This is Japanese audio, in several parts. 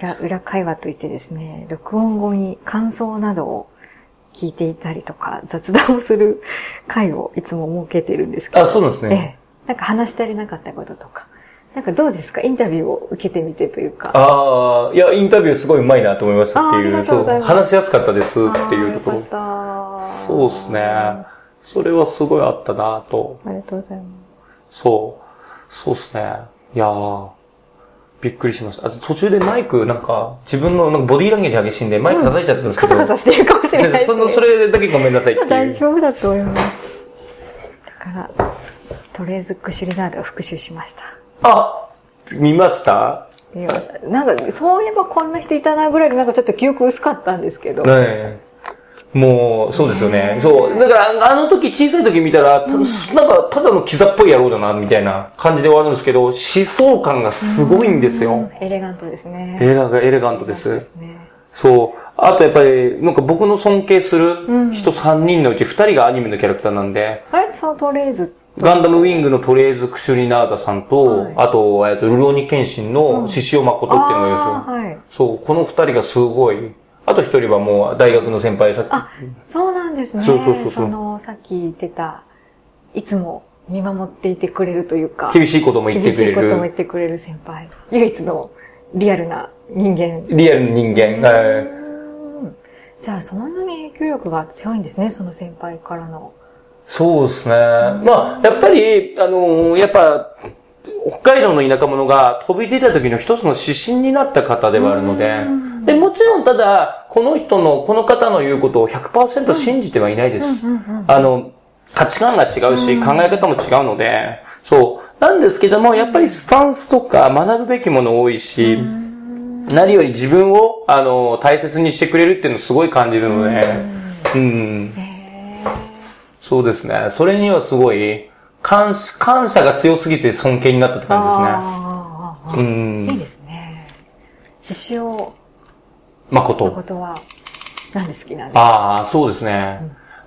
裏裏会話といってですね、録音後に感想などを聞いていたりとか、雑談をする会をいつも設けてるんですけど。あ、そうなんですね。ええ。なんか話し足りなかったこととか。なんかどうですか？インタビューを受けてみてというか。ああ、いや、インタビューすごいうまいなと思いましたっていう、あーありがとう話しやすかったですっていうところ。よかったそうですね。それはすごいあったなと。ありがとうございまそう。そうですね。いやー、びっくりしました。あと途中でマイク、なんか、自分のなんかボディーランゲージ激しいんで、マイク叩いちゃったんですす。けど。カサカサしてるかもしれないです、ね。その、それだけごめんなさいっていう。大丈夫だと思います。だから、とりあえずクシュリナードを復習しました。あ見ました？見ましたなんか、そういえばこんな人いたなぐらいで、なんかちょっと記憶薄かったんですけど。ねえ。もう、そうですよね。そう。だから、あの時、小さい時見たら、たなんか、ただのキザっぽい野郎だな、みたいな感じで終わるんですけど、思想感がすごいんですよ。エレガントですね。エレガエレガントです。ね。そう。あとやっぱり、なんか僕の尊敬する人3人のうち2人がアニメのキャラクターなんで、あれそのトレーズ。ガンダムウィングのトレーズ・クシュリナーダさんと、はいあと、えっと、ルローニケンシンの獅子王誠っていうのがいるんですよ。はい。そう、この2人がすごい。あと1人はもう大学の先輩さっき。あ、そうなんですね。そうそうそうそうの、さっき言ってた、いつも見守っていてくれるというか、厳しいことも言ってくれ厳しいことも言る。ってくれる先輩。唯一のリアルな人間。リアルな人間。はいうんじゃあ、そんなに影響力が強いんですね、その先輩からの。そうですね。まあ、やっぱり、あのーやっぱ、北海道の田舎者が飛び出た時の一つの指針になった方ではあるので、で、もちろんただ、この人の、この方の言うことを100%信じてはいないです。あの、価値観が違うし、考え方も違うので、そう。なんですけども、やっぱりスタンスとか学ぶべきもの多いし、何より自分を、あの、大切にしてくれるっていうのをすごい感じるので、うん。へそうですね。それにはすごい、感謝、感謝が強すぎて尊敬になったって感じですね。うーいいん。ですね。獅子王誠。のことは、なんで好きなんですか？ああ、そうですね。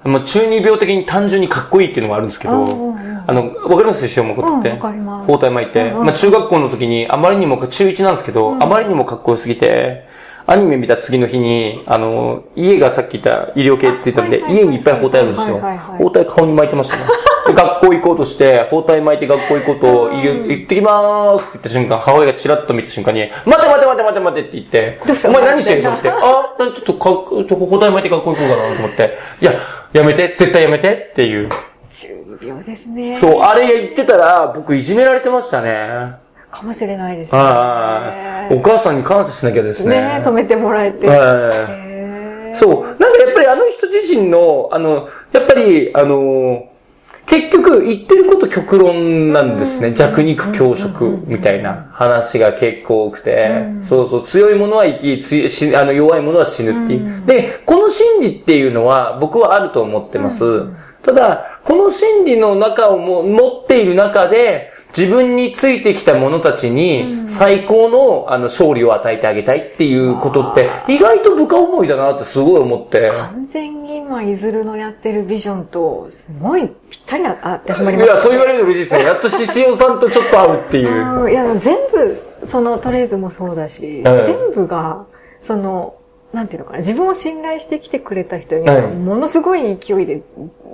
まあ、中二病的に単純にかっこいいっていうのもあるんですけど、うんうんうんあの、わかります？獅子王誠って。うんわかります包帯巻いて。うんうんまあ、中学校の時に、あまりにも、中1なんですけど、あまりにもかっこよすぎて、アニメ見た次の日に、あの、家がさっき言った医療系って言ったんで、家にいっぱい包帯あるんですよ。包帯顔に巻いてましたね。で、学校行こうとして、包帯巻いて学校行こうと、行ってきまーすって言った瞬間、母親がチラッと見た瞬間に、待て待て待て待て待てって言ってお前何してるの？って、あ、ちょっとか包帯巻いて学校行こうかなと思って、いや、やめて、絶対やめてっていう。中二病ですね。そう、あれ言ってたら、僕いじめられてましたね。かもしれないですね。はい。お母さんに感謝しなきゃですね。ね止めてもらえて。そう。なんかやっぱりあの人自身の、あの、やっぱり、あの、結局言ってること極論なんですね。弱肉強食みたいな話が結構多くて、そうそう、強いものは生き、ついしあの弱いものは死ぬっていう。で、この心理っていうのは僕はあると思ってます。ただ、この心理の中をも持っている中で、自分についてきた者たちに最高のあの勝利を与えてあげたいっていうことって意外と部下思いだなってすごい思って。完全に今、いずるのやってるビジョンと、すごいぴったりあ当てはまります、いや、そう言われると嬉しいですね。やっと獅子王さんとちょっと合うっていう。うんいや、全部、そのトレーズもそうだし、はい全部が、その、なんていうのかな、自分を信頼してきてくれた人にものすごい勢いで、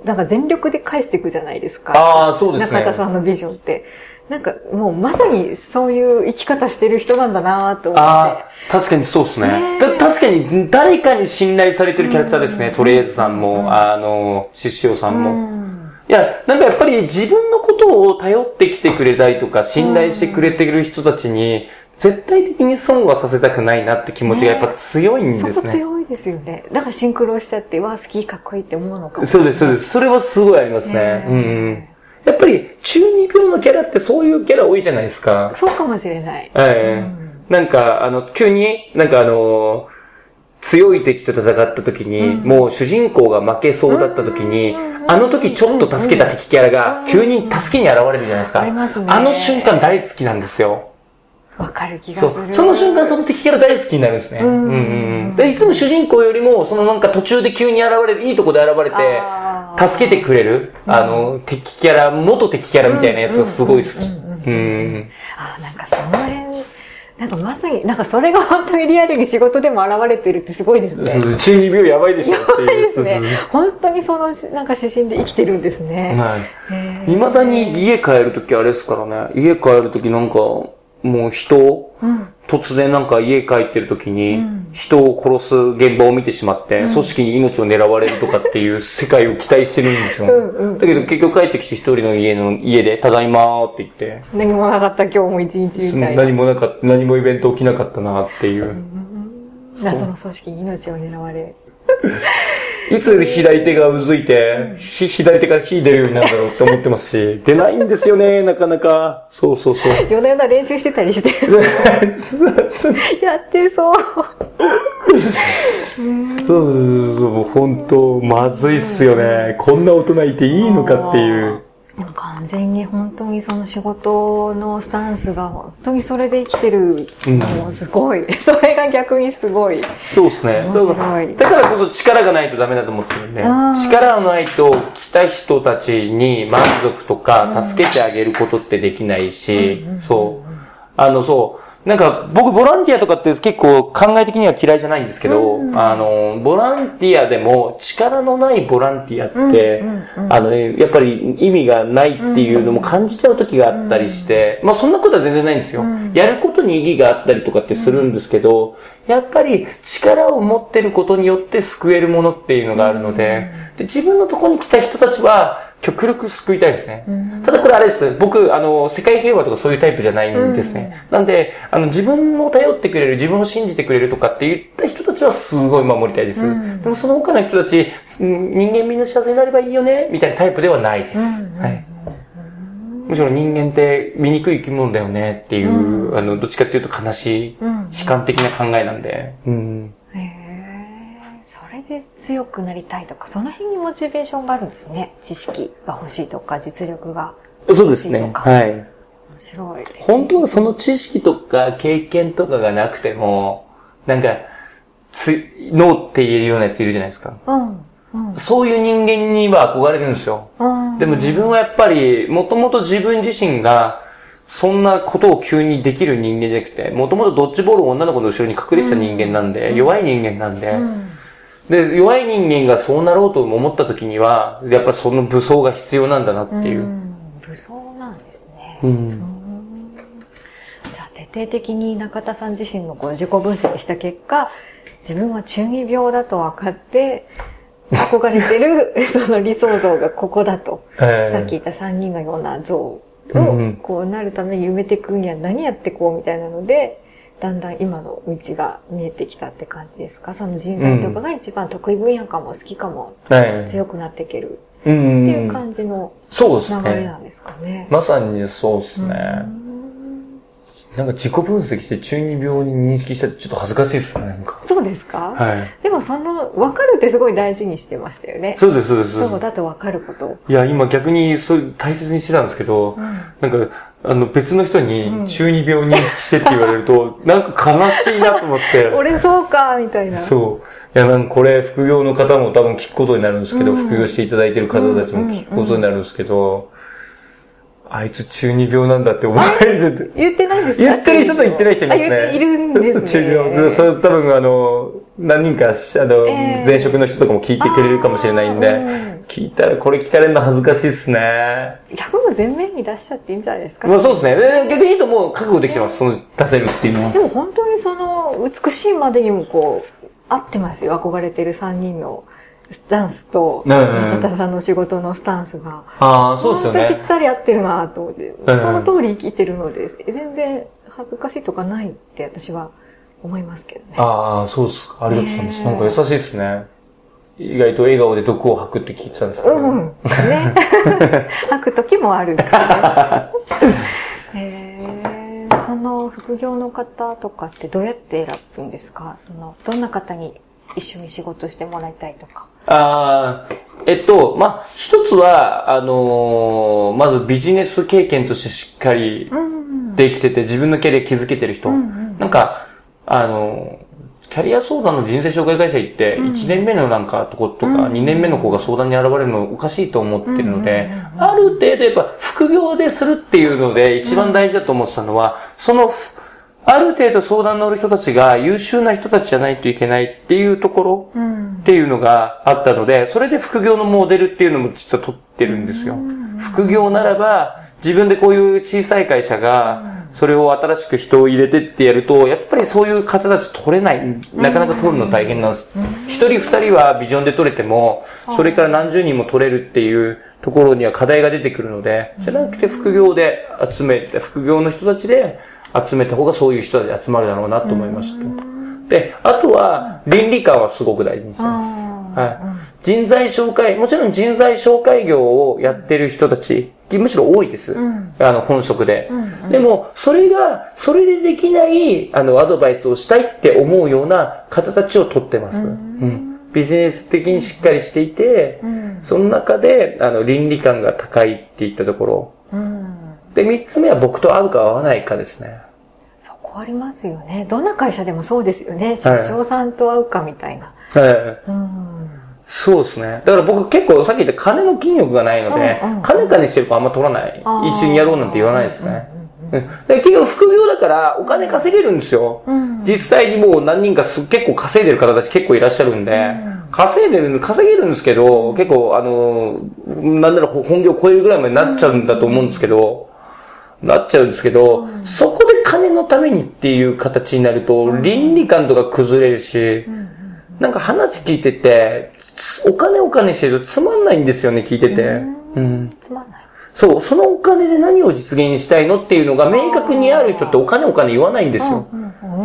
なんか全力で返していくじゃないですか。ああ、そうですね。中田さんのビジョンって。なんかもうまさにそういう生き方してる人なんだなと思って。ああ、確かにそうですね。ね確かに誰かに信頼されてるキャラクターですね。トレーズさんも、あの、獅子王さんも。うんいや、なんかやっぱり自分のことを頼ってきてくれたりとか、信頼してくれてる人たちに、絶対的に損はさせたくないなって気持ちがやっぱ強いんそですね。こ強いですよね。だからシンクロしちゃって、わあ、好き、かっこいいって思うのかも。そうです、そうです。それはすごいありますね。ねうんうん。やっぱり中二病のキャラってそういうキャラ多いじゃないですか。そうかもしれない。ええなんか、あの、急に、なんかあの強い敵と戦った時に、もう主人公が負けそうだった時に、あの時ちょっと助けた敵キャラが、急に助けに現れるじゃないですか。ありますねあの瞬間大好きなんですよ。わかる気がする。その瞬間その敵キャラ大好きになるんですね。うんうんうん。で、いつも主人公よりも、そのなんか途中で急に現れる、いいとこで現れて助けてくれる、あの、敵キャラ、元敵キャラみたいなやつがすごい好き。うん。あーなんかその辺、なんかまさに、なんかそれが本当にリアルに仕事でも現れてるってすごいですね。中二病やばいでしょっていう。ですね。本当にその、なんか指針で生きてるんですね。はい。未だに家帰るときあれですからね。家帰るときなんか、もう人、うん突然なんか家帰ってる時に、人を殺す現場を見てしまって、組織に命を狙われるとかっていう世界を期待してるんですよ。だけど結局帰ってきて一人の家の家で、ただいまーって言って。何もなかった今日も一日みたいな。何もなかった、何もイベント起きなかったなっていう。謎の組織に命を狙われ。いつ左手がうずいて、ひ左手から火出るようになるんだろうって思ってますし、出ないんですよね、なかなか。そうそうそう。夜な夜な練習してたりして。やってそう。そうそう、本当まずいっすよね。こんな大人いていいのかっていう。完全に本当にその仕事のスタンスが本当にそれで生きてるのもすごい。うん、それが逆にすごい。そうですね。だからこそ力がないとダメだと思ってるんで、力がないと来た人たちに満足とか助けてあげることってできないし、そう。あの、そう。なんか、僕、ボランティアとかって結構考え的には嫌いじゃないんですけど、うんうん、あの、ボランティアでも力のないボランティアって、あの、ね、やっぱり意味がないっていうのも感じちゃう時があったりして、まあそんなことは全然ないんですよ。やることに意義があったりとかってするんですけど、やっぱり力を持ってることによって救えるものっていうのがあるので、で自分のところに来た人たちは、極力救いたいですね。うん、ただこれあれです。僕、あの、世界平和とかそういうタイプじゃないんですね。うん、なんで、あの、自分を頼ってくれる、自分を信じてくれるとかって言った人たちはすごい守りたいです。うん、でもその他の人たち、人間みんな幸せになればいいよね、みたいなタイプではないです。はい。むしろ人間って醜い生き物だよねっていう、あの、どっちかっていうと悲しい、悲観的な考えなんで。うんで強くなりたいとか、その辺にモチベーションがあるんですね。知識が欲しいとか、実力が欲しいとか。そうですね。はい。面白い。本当はその知識とか経験とかがなくても、なんか、つ、ノーって言えるようなやついるじゃないですか。うん。うん、そういう人間には憧れるんですよ。うん、でも自分はやっぱり、もともと自分自身が、そんなことを急にできる人間じゃなくて、もともとドッジボールを女の子の後ろに隠れてた人間なんで、うん、弱い人間なんで、で、弱い人間がそうなろうと思った時には、やっぱその武装が必要なんだなっていう。う武装なんですね。うん。じゃあ、徹底的に中田さん自身のこう自己分析した結果、自分は中二病だと分かって、憧れてる その理想像がここだと。えー、さっき言った3人のような像を、こうなるために埋めていくには何やってこうみたいなので、だんだん今の道が見えてきたって感じですか？その人材とかが一番得意分野かも好きかも、強くなっていけるっていう感じの流れなんですかね。まさにそうですね。なんか自己分析して中二病に認識したってちょっと恥ずかしいですね、なんか。そうですか？はい。でもその、分かるってすごい大事にしてましたよね。そうです、そうです。そうだと分かること。いや、今逆にそう大切にしてたんですけど、うん、なんか、あの、別の人に中二病認識してって言われると、うん、なんか悲しいなと思って。俺そうか、みたいな。そう。いや、なんかこれ、副業の方も多分聞くことになるんですけど、うん、副業していただいてる方たちも聞くことになるんですけど、あいつ中二病なんだって思われて言ってないですか？言ってる人と言ってない人いますね。言っているんですね。中二病。それ多分あの、何人か、あの、えー、前職の人とかも聞いてくれるかもしれないんで、うん、聞いたらこれ聞かれるの恥ずかしいっすね。逆も全面に出しちゃっていいんじゃないですか、まあそうですね。逆に言うともう覚悟できてます。その出せるっていうのは。でも本当にその、美しいまでにもこう、合ってますよ。憧れてる3人の。スタンスと、中田さんの仕事のスタンスが、ああ、そうですよね。ぴったり合ってるなと思って、その通り生きてるので、全然恥ずかしいとかないって私は思いますけどね。ああ、そうですか。ありがとうございます。なんか優しいですね。意外と笑顔で毒を吐くって聞いてたんですけど、うん。ね。吐く時もあるからね。その副業の方とかってどうやって選ぶんですか？その、どんな方に一緒に仕事してもらいたいとか。ああ、えっと、まあ、一つは、あのー、まずビジネス経験としてしっかりできてて、自分のキャリア築けてる人。うんうん、なんか、あのー、キャリア相談の人生紹介会社行って、1年目のなんかとことか、2年目の子が相談に現れるのおかしいと思ってるので、ある程度やっぱ副業でするっていうので一番大事だと思ってたのは、その、ある程度相談乗る人たちが優秀な人たちじゃないといけないっていうところっていうのがあったので、それで副業のモデルっていうのも実は取ってるんですよ。副業ならば、自分でこういう小さい会社が、それを新しく人を入れてってやると、やっぱりそういう方たち取れない。なかなか取るの大変なんです。一人二人はビジョンで取れても、それから何十人も取れるっていうところには課題が出てくるので、じゃなくて副業で集めて、副業の人たちで集めた方がそういう人たち集まるだろうなと思いました。で、あとは倫理観はすごく大事にしてます。はい。人材紹介、もちろん人材紹介業をやってる人たち、むしろ多いです。うん、あの、本職で、うんうん。でも、それが、それでできない、あの、アドバイスをしたいって思うような方たちを取ってます。うん、うんビジネス的にしっかりしていて、うん、その中で、あの、倫理観が高いっていったところ。うん、で、三つ目は僕と合うか合わないかですね。ありますよね。どんな会社でもそうですよね。社長さんと合うかみたいな。はい。うんそうですね。だから僕結構さっき言った金の金欲がないので、金金してる子あんま取らない。一緒にやろうなんて言わないですね。で結局副業だからお金稼げるんですよ。実際にもう何人かす結構稼いでる方たち結構いらっしゃるんで、稼いでる、稼げるんですけど、結構あの、なんなら本業超えるぐらいまでなっちゃうんだと思うんですけど、なっちゃうんですけど、そこで金のためにっていう形になると、倫理観とか崩れるし、なんか話聞いてて、お金お金してるとつまんないんですよね、聞いてて。うん。つまんないそう、そのお金で何を実現したいのっていうのが明確にある人ってお金お金言わないんですよ。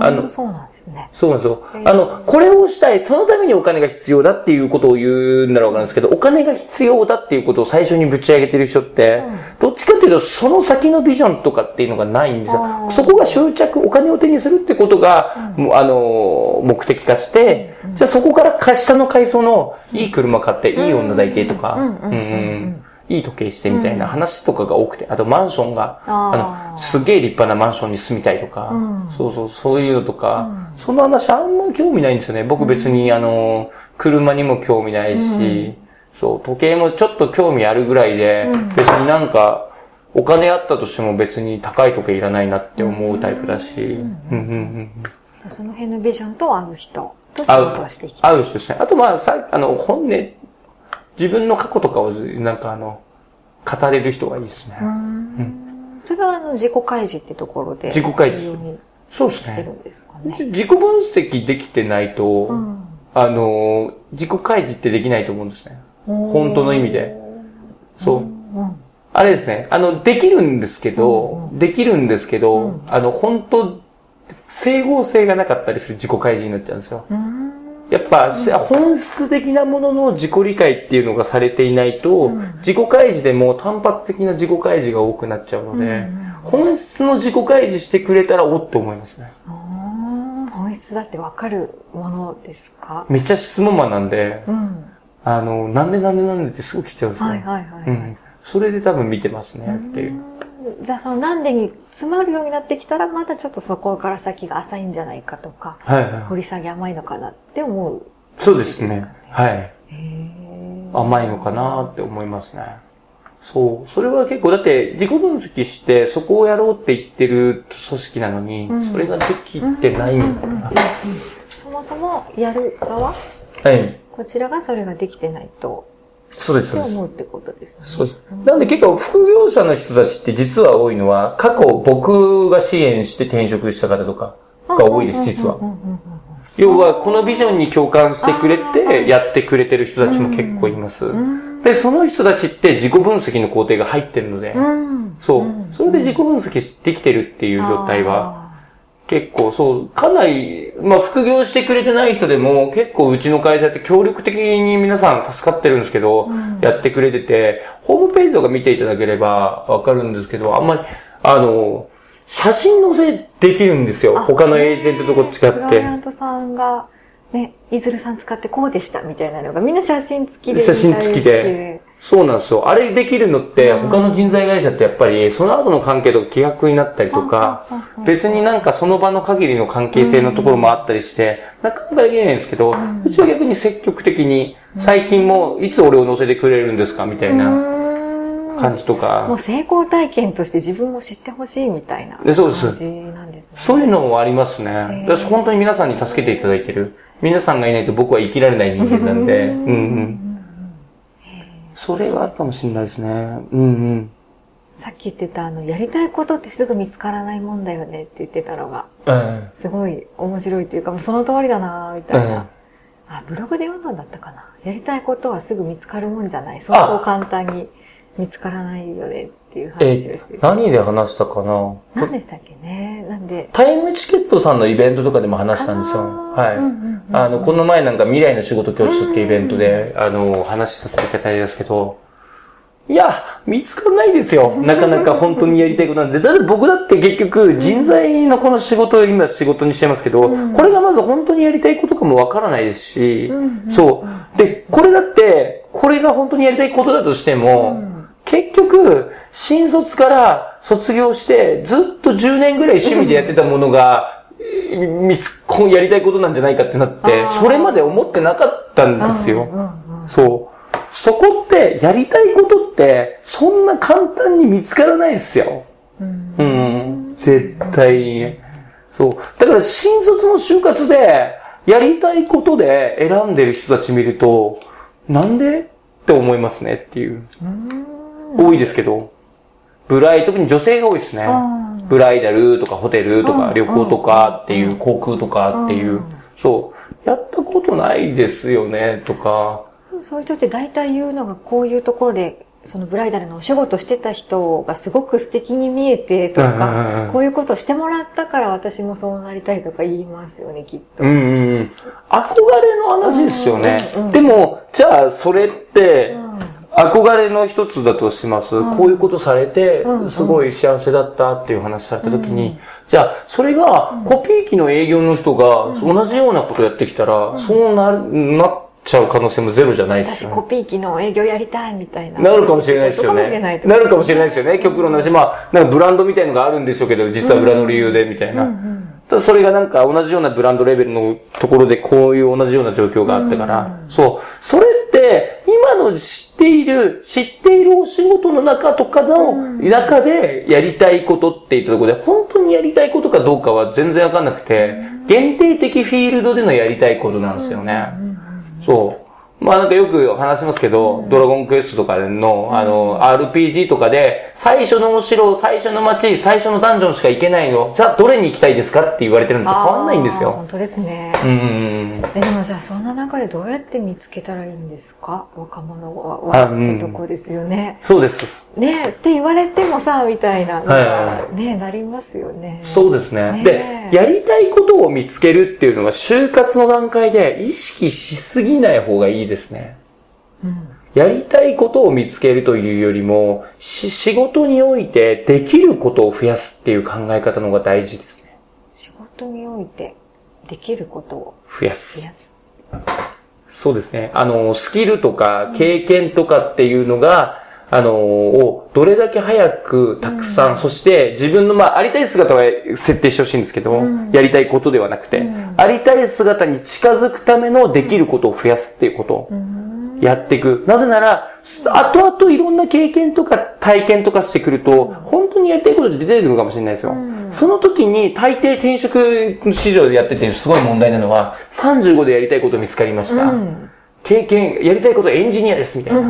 あの、そうなんですね。そうなんですよ。あの、これをしたい、そのためにお金が必要だっていうことを言うんだろうなんですけど、お金が必要だっていうことを最初にぶち上げてる人って、どっちかっていうと、その先のビジョンとかっていうのがないんですよ。そこが執着、お金を手にするってことが、うん、あの、目的化して、じゃあそこから下の階層のいい車買って、いい女抱いてとか、うんうんいい時計してみたいな話とかが多くて、あとマンションが、あの、すげえ立派なマンションに住みたいとか、そうそう、そういうのとか、その話あんま興味ないんですよね。僕別に、あの、車にも興味ないし、そう、時計もちょっと興味あるぐらいで、別になんか、お金あったとしても別に高い時計いらないなって思うタイプだし、その辺のビジョンと合う人と仕事していきた。い。合う人ですね。あとまあ、さあの、本音自分の過去とかを、なんかあの、語れる人がいいですね。うん、それはあの、自己開示ってところで。自己開示。そうですね？自己分析できてないと、うん、あの、自己開示ってできないと思うんですね。本当の意味で。そう。うんあれですね。あの、できるんですけど、できるんですけど、あの、本当整合性がなかったりする自己開示になっちゃうんですよ。やっぱ、本質的なものの自己理解っていうのがされていないと、自己開示でも単発的な自己開示が多くなっちゃうので、本質の自己開示してくれたらおって思いますね。本質だってわかるものですか？めっちゃ質問マンなんで、うん、あの、なんでなんでなんでってすぐ来ちゃうんですよ。はいはいはい、うん。それで多分見てますねっていう。じゃあそのなんでに詰まるようになってきたら、まだちょっとそこから先が浅いんじゃないかとか、はいはい、掘り下げ甘いのかなって思う、ね、そうですね。はい。甘いのかなって思いますね。そう。それは結構、だって自己分析してそこをやろうって言ってる組織なのに、うん、それができてないんだな。そもそもやる側？はい。こちらがそれができてないとそうです、そうです。思うってことですね。そうです。なんで結構副業者の人たちって実は多いのは、過去僕が支援して転職した方とかが多いです、実は。要は、このビジョンに共感してくれて、やってくれてる人たちも結構います。で、その人たちって自己分析の工程が入ってるので、そう。それで自己分析できてるっていう状態は、結構そう、かなり、まあ副業してくれてない人でも結構うちの会社って協力的に皆さん助かってるんですけど、うん、やってくれてて、ホームページとか見ていただければわかるんですけど、あんまり、あの、写真載せできるんですよ。他のエージェントとこ違って。クライアントさんが、ね、いずるさん使ってこうでしたみたいなのがみんな写真付きで。写真付きで。そうなんですよ。あれできるのって、他の人材会社ってやっぱり、その後の関係とか規約になったりとか、別になんかその場の限りの関係性のところもあったりして、なかなかできないんですけど、うちは逆に積極的に、最近もいつ俺を乗せてくれるんですかみたいな感じとか。もう成功体験として自分を知ってほしいみたいな感じなんですね。そういうのもありますね。私本当に皆さんに助けていただいてる。皆さんがいないと僕は生きられない人間なんで。うんうん。それはあるかもしれないですね。うんうん。さっき言ってた、あの、やりたいことってすぐ見つからないもんだよねって言ってたのが、うん、すごい面白いっていうか、もうその通りだなみたいな、うん。あ、ブログで読んだんだったかな。やりたいことはすぐ見つかるもんじゃない。そうそう簡単に見つからないよねっていう話をして。何で話したかな？何でしたっけね？なんで。タイムチケットさんのイベントとかでも話したんですよ。はい。あの、この前なんか未来の仕事教室っていうイベントで、あの、話させていただいたんですけど、いや、見つからないですよ。なかなか本当にやりたいことなんで。だって僕だって結局人材のこの仕事を今仕事にしてますけど、これがまず本当にやりたいことかもわからないですし、そう。で、これだって、これが本当にやりたいことだとしても、結局、新卒から卒業して、ずっと10年ぐらい趣味でやってたものが、見つ、やりたいことなんじゃないかってなって、それまで思ってなかったんですよ。そう。そこって、やりたいことって、そんな簡単に見つからないですよ。うん、うん。絶対に。そう。だから新卒の就活で、やりたいことで選んでる人たち見ると、なんでって思いますねっていう。多いですけど。ブライ、特に女性が多いですね。ブライダルとかホテルとか旅行とかっていう、航空とかっていう。そう。やったことないですよねとか。そういう人って大体言うのがこういうところでそのブライダルのお仕事してた人がすごく素敵に見えてとか、こういうことしてもらったから私もそうなりたいとか言いますよね、きっと。うんうん。憧れの話ですよね。でも、じゃあそれって、憧れの一つだとします。こういうことされて、すごい幸せだったっていう話されたときに、じゃあ、それが、コピー機の営業の人が同じようなことやってきたら、そうな、なちゃう可能性もゼロじゃないですよ、ね。私コピー機の営業やりたいみたいな。なるかもしれないですよね。なるかもしれないですよね。極論なし、まあ、なんかブランドみたいのがあるんでしょうけど、実は裏の理由でみたいな。ただそれがなんか同じようなブランドレベルのところでこういう同じような状況があったから、そう。それって、今の知っている、知っているお仕事の中とかの中でやりたいことって言ったところで、本当にやりたいことかどうかは全然わかんなくて、限定的フィールドでのやりたいことなんですよね。そう。まあなんかよく話しますけど、うん、ドラゴンクエストとかの、あの、RPG とかで、最初のお城、最初の街、最初のダンジョンしか行けないの。じゃあどれに行きたいですかって言われてるのと変わんないんですよ。本当ですね。うん。え、でもじゃあそんな中でどうやって見つけたらいいんですか？若者は、ってとこですよね。そうです。ねって言われてもさ、みたいな、はい、ねなりますよね。そうですね。ねで、やりたいことを見つけるっていうのは、就活の段階で意識しすぎない方がいいですね。うん、やりたいことを見つけるというよりも、仕事においてできることを増やすっていう考え方の方が大事ですね。仕事においてできることを増やす。増やす。そうですね。あの、スキルとか経験とかっていうのが、あのをどれだけ早くたくさん、うん、そして自分の、まあ、ありたい姿は設定してほしいんですけど、うん、やりたいことではなくて、うん、ありたい姿に近づくためのできることを増やすっていうことをやっていく。なぜなら、後々いろんな経験とか体験とかしてくると、本当にやりたいことで出てくるかもしれないですよ。その時に大抵転職市場でやっててすごい問題なのは、35でやりたいこと見つかりました。経験、やりたいことエンジニアですみたいな。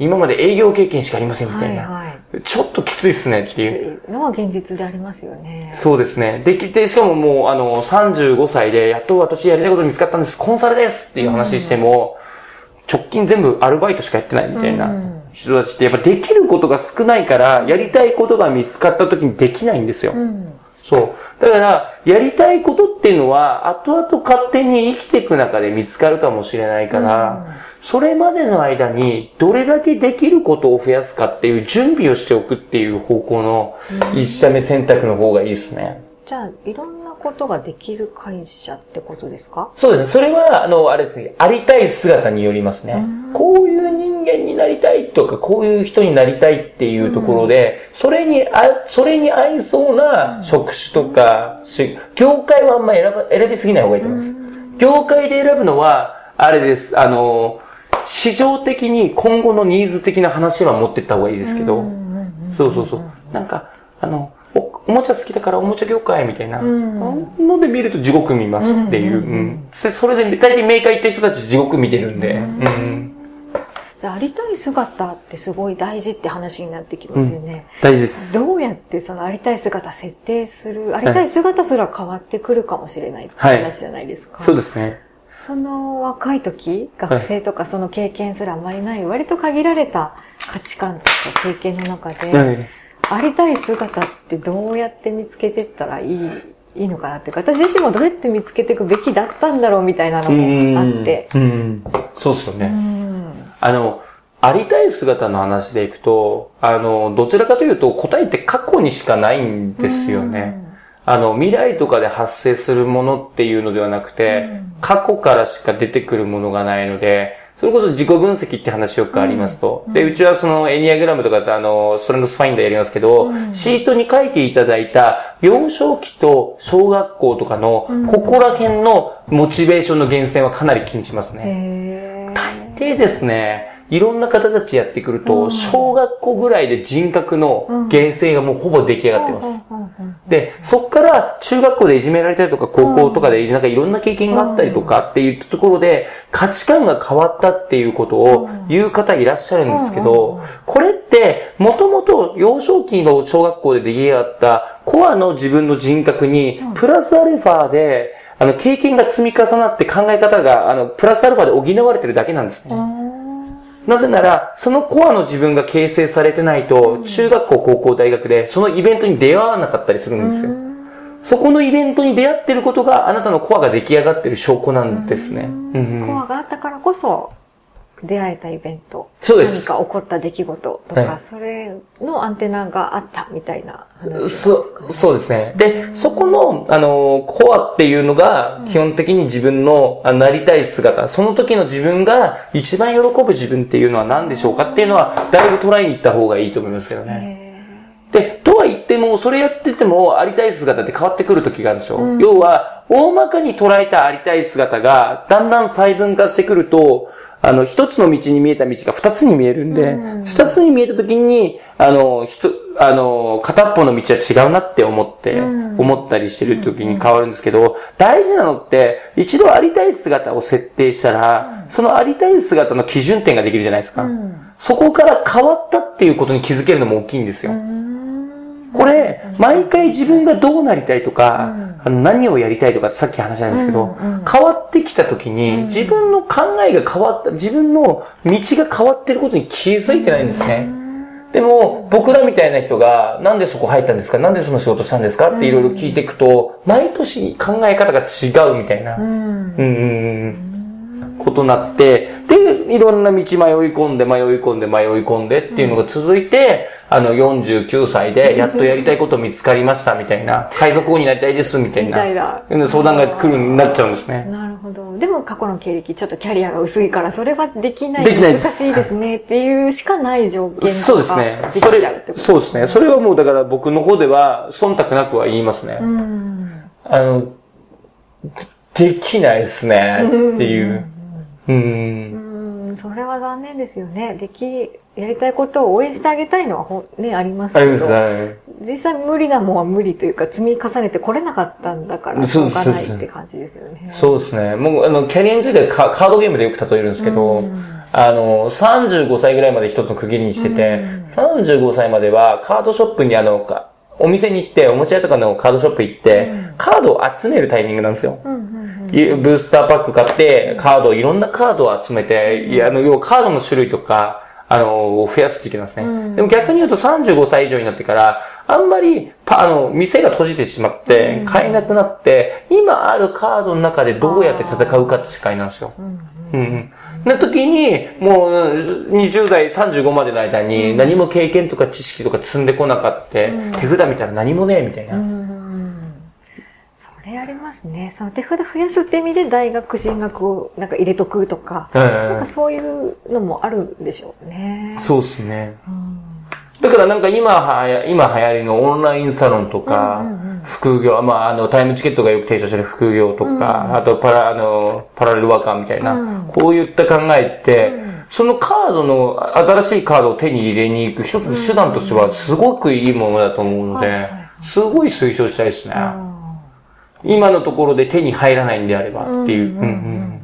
今まで営業経験しかありませんみたいな。はいはい、ちょっときついっすねっていう。きついのは現実でありますよね。そうですね。できて、しかももう、あの、35歳で、やっと私やりたいこと見つかったんです、コンサルですっていう話しても、うん、直近全部アルバイトしかやってないみたいな人たちって、やっぱできることが少ないから、やりたいことが見つかった時にできないんですよ。うん、そう。だから、やりたいことっていうのは、後々勝手に生きていく中で見つかるかもしれないから、うんそれまでの間にどれだけできることを増やすかっていう準備をしておくっていう方向の一社目選択の方がいいですね。じゃあ、いろんなことができる会社ってことですか？そうですね。それは、あの、あれですね、ありたい姿によりますね。こういう人間になりたいとか、こういう人になりたいっていうところで、それに、あ、それに合いそうな職種とか、業界はあんま選ば、選びすぎない方がいいと思います。業界で選ぶのは、あれです。あの、市場的に今後のニーズ的な話は持ってった方がいいですけど、そうそうそう。なんか、あの、同おもちゃ好きだからおもちゃ業界みたいなので見ると地獄見ますっていう。うん、それで大体メーカー行った人たち地獄見てるんで。うんじゃあ、ありたい姿ってすごい大事って話になってきますよね。うん、大事です。どうやってそのありたい姿設定する、ありたい姿すら変わってくるかもしれないって話じゃないですか。はい、そうですね。その若い時、学生とかその経験すらあまりない、割と限られた価値観とか経験の中で、はい、ありたい姿ってどうやって見つけてったらいいいいのかなっていうか、私自身もどうやって見つけていくべきだったんだろうみたいなのもあって。うん、そうっすよね。あの、ありたい姿の話でいくと、あの、どちらかというと答えって過去にしかないんですよね。あの、未来とかで発生するものっていうのではなくて、過去からしか出てくるものがないので、それこそ自己分析って話よくありますと。で、うちはそのエニアグラムとかってあの、ストレングスファインダーやりますけど、シートに書いていただいた幼少期と小学校とかの、ここら辺のモチベーションの源泉はかなり気にしますね。大抵ですね、いろんな方たちやってくると、小学校ぐらいで人格の形成がもうほぼ出来上がってます。で、そっから中学校でいじめられたりとか、高校とかでなんかいろんな経験があったりとかっていうところで、価値観が変わったっていうことを言う方いらっしゃるんですけど、これって、もともと幼少期の小学校で出来上がったコアの自分の人格に、プラスアルファで、あの、経験が積み重なって考え方が、あの、プラスアルファで補われてるだけなんですね。なぜなら、そのコアの自分が形成されてないと、中学校、高校、大学で、そのイベントに出会わなかったりするんですよ。そこのイベントに出会ってることが、あなたのコアが出来上がってる証拠なんですね。コアがあったからこそ、出会えたイベント。そうです。何か起こった出来事とか、はい、それのアンテナがあったみたいな話そう、そうですね。で、そこの、あの、コアっていうのが、基本的に自分の、あなりたい姿、その時の自分が一番喜ぶ自分っていうのは何でしょうかっていうのは、だいぶ捉えに行った方がいいと思いますけどね。で、とは言っても、それやってても、ありたい姿って変わってくる時があるんですよ。うん、要は、大まかに捉えたありたい姿が、だんだん細分化してくると、あの、一つの道に見えた道が二つに見えるんで、二、つに見えた時に、あの、ひと、あの、片っぽの道は違うなって思って、思ったりしてる時に変わるんですけど、大事なのって、一度ありたい姿を設定したら、そのありたい姿の基準点ができるじゃないですか。そこから変わったっていうことに気づけるのも大きいんですよ。これ、毎回自分がどうなりたいとか、あの何をやりたいとかさっき話したんですけど、変わってきた時に、自分の考えが変わった、自分の道が変わってることに気づいてないんですね。でも、僕らみたいな人が、なんでそこ入ったんですかなんでその仕事したんですかっていろいろ聞いていくと、毎年考え方が違うみたいな。うん。うんことになって、で、いろんな道迷い込んで、迷い込んで、迷い込んでっていうのが続いて、あの、49歳で、やっとやりたいこと見つかりましたみたいな、海賊王になりたいですみたいな、みたいな相談が来るになっちゃうんですね。なるほど。でも過去の経歴、ちょっとキャリアが薄いから、それはできない。できない難しいですねっていうしかない条件そうですね。それ、そうですね。それはもうだから僕の方では、忖度なくは言いますね。うん、あの、できないですねっていう。うん。うん、それは残念ですよね。でき、やりたいことを応援してあげたいのはほ、ね、ありますけど。ありますね。実際無理なもんは無理というか、積み重ねてこれなかったんだから、しょうがないって感じですよね。そうですね。もう、あの、キャリアについてカカードゲームでよく例えるんですけど、あの、35歳ぐらいまで一つの区切りにしてて、35歳まではカードショップにあの、お店に行って、おもちゃ屋とかのカードショップ行って、カードを集めるタイミングなんですよ。ブースターパック買って、カード、いろんなカードを集めて、いや、あの、要はカードの種類とか、あの、増やす時期なんですね。うん、でも逆に言うと35歳以上になってから、あんまり、あの、店が閉じてしまって、買えなくなって、今あるカードの中でどうやって戦うかって世界なんですよ。うん、うんな時に、もう20代35までの間に何も経験とか知識とか積んでこなかった、手札見たら何もねえみたいな。れありますね。その手札増やすって意味で大学進学をなんか入れとくとか、なんかそういうのもあるんでしょうね。そうですね。だからなんか今はや、今流行りのオンラインサロンとか、副業、まああのタイムチケットがよく提唱してる副業とか、あとパラ、あの、パラレルワーカーみたいな、こういった考えって、そのカードの、新しいカードを手に入れに行く一つの手段としてはすごくいいものだと思うので、すごい推奨したいですね。今のところで手に入らないんであればっていう。うんうん